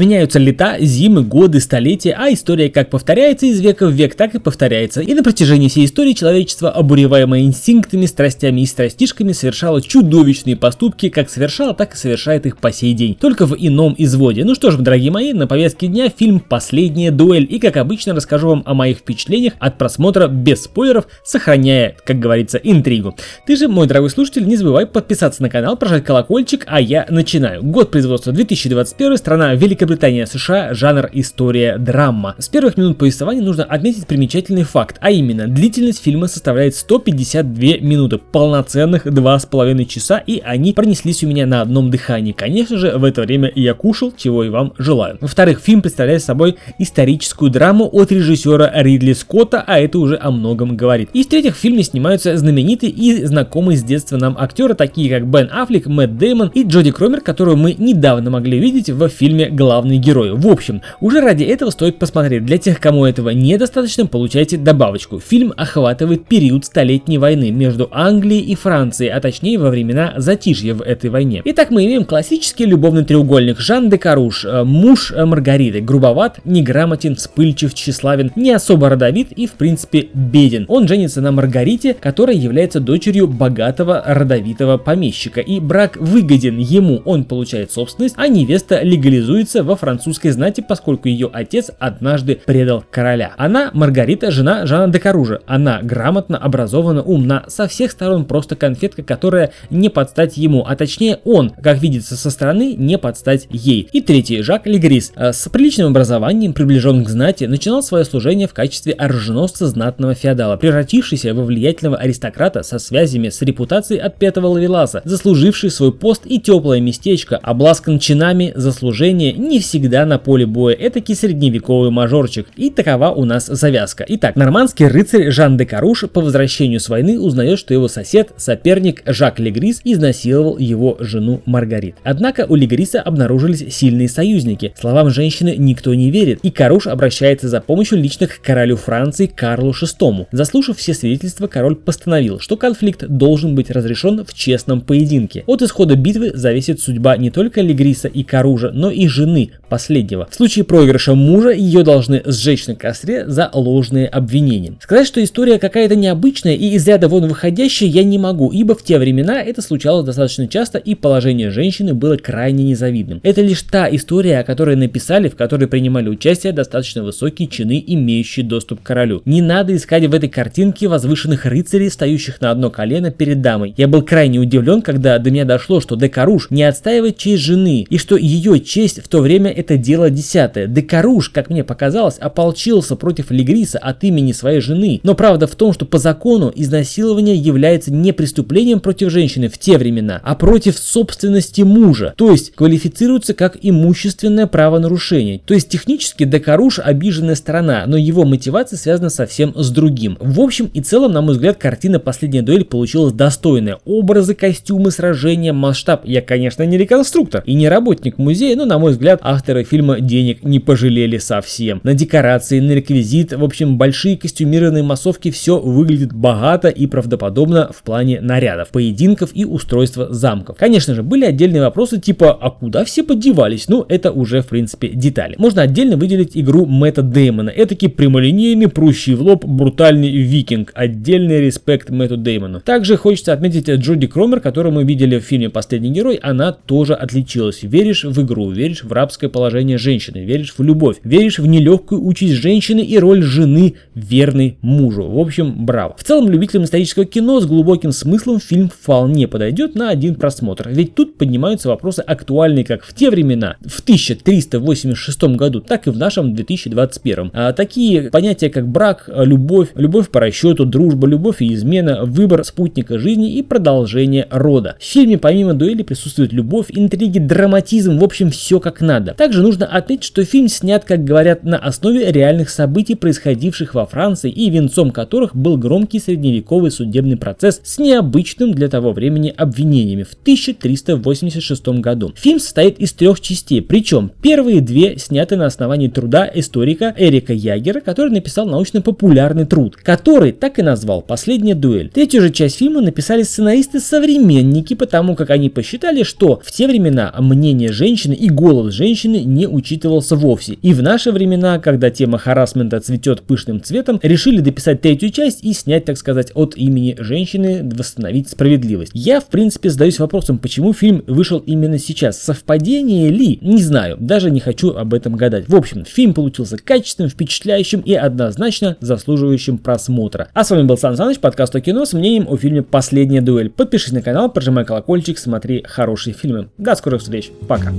Сменяются лета, зимы, годы, столетия, а история как повторяется из века в век, так и повторяется. И на протяжении всей истории человечество, обуреваемое инстинктами, страстями и страстишками, совершало чудовищные поступки, как совершало, так и совершает их по сей день, только в ином изводе. Ну что ж, дорогие мои, на повестке дня фильм «Последняя дуэль», и как обычно расскажу вам о моих впечатлениях от просмотра без спойлеров, сохраняя, как говорится, интригу. Ты же, мой дорогой слушатель, не забывай подписаться на канал, прожать колокольчик, а я начинаю. Год производства 2021, страна Великобритания, США, жанр история, драма. С первых минут повествования нужно отметить примечательный факт, а именно, длительность фильма составляет 152 минуты, полноценных 2,5 часа, и они пронеслись у меня на одном дыхании. Конечно же, в это время я кушал, чего и вам желаю. Во-вторых, фильм представляет собой историческую драму от режиссера Ридли Скотта, а это уже о многом говорит. И в-третьих, в фильме снимаются знаменитые и знакомые с детства нам актеры, такие как Бен Аффлек, Мэтт Дэймон и Джоди Кромер, которую мы недавно могли видеть в фильме «Главный герой». В общем, уже ради этого стоит посмотреть. Для тех, кому этого недостаточно, получайте добавочку. Фильм охватывает период Столетней войны между Англией и Францией, а точнее во времена затишья в этой войне. Итак, мы имеем классический любовный треугольник Жан де Каруш, э, муж э, Маргариты, грубоват, неграмотен, вспыльчив, тщеславен, не особо родовит и в принципе беден. Он женится на Маргарите, которая является дочерью богатого родовитого помещика, и брак выгоден ему, он получает собственность, а невеста легализуется во французской знати, поскольку ее отец однажды предал короля. Она, Маргарита, жена Жана де Каружа. Она грамотно, образована, умна, со всех сторон просто конфетка, которая не подстать ему, а точнее он, как видится со стороны, не подстать ей. И третий, Жак Легрис, э, с приличным образованием, приближен к знати, начинал свое служение в качестве оруженосца знатного феодала, превратившийся во влиятельного аристократа со связями с репутацией от пятого лавеласа, заслуживший свой пост и теплое местечко, обласкан чинами за служение не всегда на поле боя, этакий средневековый мажорчик. И такова у нас завязка. Итак, нормандский рыцарь Жан де Каруш по возвращению с войны узнает, что его сосед, соперник Жак Легрис изнасиловал его жену Маргарит. Однако у Легриса обнаружились сильные союзники. Словам женщины никто не верит, и Каруш обращается за помощью лично к королю Франции Карлу VI. Заслушав все свидетельства, король постановил, что конфликт должен быть разрешен в честном поединке. От исхода битвы зависит судьба не только Легриса и Каружа, но и жены последнего. В случае проигрыша мужа ее должны сжечь на костре за ложные обвинения. Сказать, что история какая-то необычная и из ряда вон выходящая я не могу, ибо в те времена это случалось достаточно часто и положение женщины было крайне незавидным. Это лишь та история, о которой написали, в которой принимали участие достаточно высокие чины, имеющие доступ к королю. Не надо искать в этой картинке возвышенных рыцарей, стоящих на одно колено перед дамой. Я был крайне удивлен, когда до меня дошло, что Декаруш не отстаивает честь жены, и что ее честь в то время это дело десятое. Декаруш, как мне показалось, ополчился против Легриса от имени своей жены. Но правда в том, что по закону изнасилование является не преступлением против женщины в те времена, а против собственности мужа, то есть квалифицируется как имущественное правонарушение. То есть технически Декаруш обиженная сторона, но его мотивация связана совсем с другим. В общем и целом, на мой взгляд, картина «Последняя дуэль» получилась достойная. Образы, костюмы, сражения, масштаб. Я, конечно, не реконструктор и не работник музея, но, на мой взгляд, авторы фильма денег не пожалели совсем. На декорации, на реквизит, в общем, большие костюмированные массовки, все выглядит богато и правдоподобно в плане нарядов, поединков и устройства замков. Конечно же, были отдельные вопросы типа, а куда все подевались? Ну, это уже, в принципе, детали. Можно отдельно выделить игру Мэтта Деймона. Этакий прямолинейный, прущий в лоб, брутальный викинг. Отдельный респект Мэтту Деймону. Также хочется отметить Джоди Кромер, которую мы видели в фильме «Последний герой». Она тоже отличилась. Веришь в игру, веришь в рабское положение женщины, веришь в любовь, веришь в нелегкую участь женщины и роль жены верной мужу. В общем, браво. В целом, любителям исторического кино с глубоким смыслом фильм вполне подойдет на один просмотр. Ведь тут поднимаются вопросы актуальные как в те времена, в 1386 году, так и в нашем 2021. А такие понятия, как брак, любовь, любовь по расчету, дружба, любовь и измена, выбор спутника жизни и продолжение рода. В фильме помимо дуэли присутствует любовь, интриги, драматизм, в общем, все как надо. Также нужно отметить, что фильм снят, как говорят, на основе реальных событий, происходивших во Франции и венцом которых был громкий средневековый судебный процесс с необычным для того времени обвинениями в 1386 году. Фильм состоит из трех частей, причем первые две сняты на основании труда историка Эрика Ягера, который написал научно-популярный труд, который так и назвал «Последняя дуэль». Третью же часть фильма написали сценаристы-современники, потому как они посчитали, что в те времена мнение женщины и голос женщины женщины не учитывался вовсе. И в наши времена, когда тема харасмента цветет пышным цветом, решили дописать третью часть и снять, так сказать, от имени женщины, восстановить справедливость. Я, в принципе, задаюсь вопросом, почему фильм вышел именно сейчас. Совпадение ли? Не знаю, даже не хочу об этом гадать. В общем, фильм получился качественным, впечатляющим и однозначно заслуживающим просмотра. А с вами был Сан Саныч, подкаст о кино с мнением о фильме «Последняя дуэль». Подпишись на канал, прожимай колокольчик, смотри хорошие фильмы. До скорых встреч. Пока.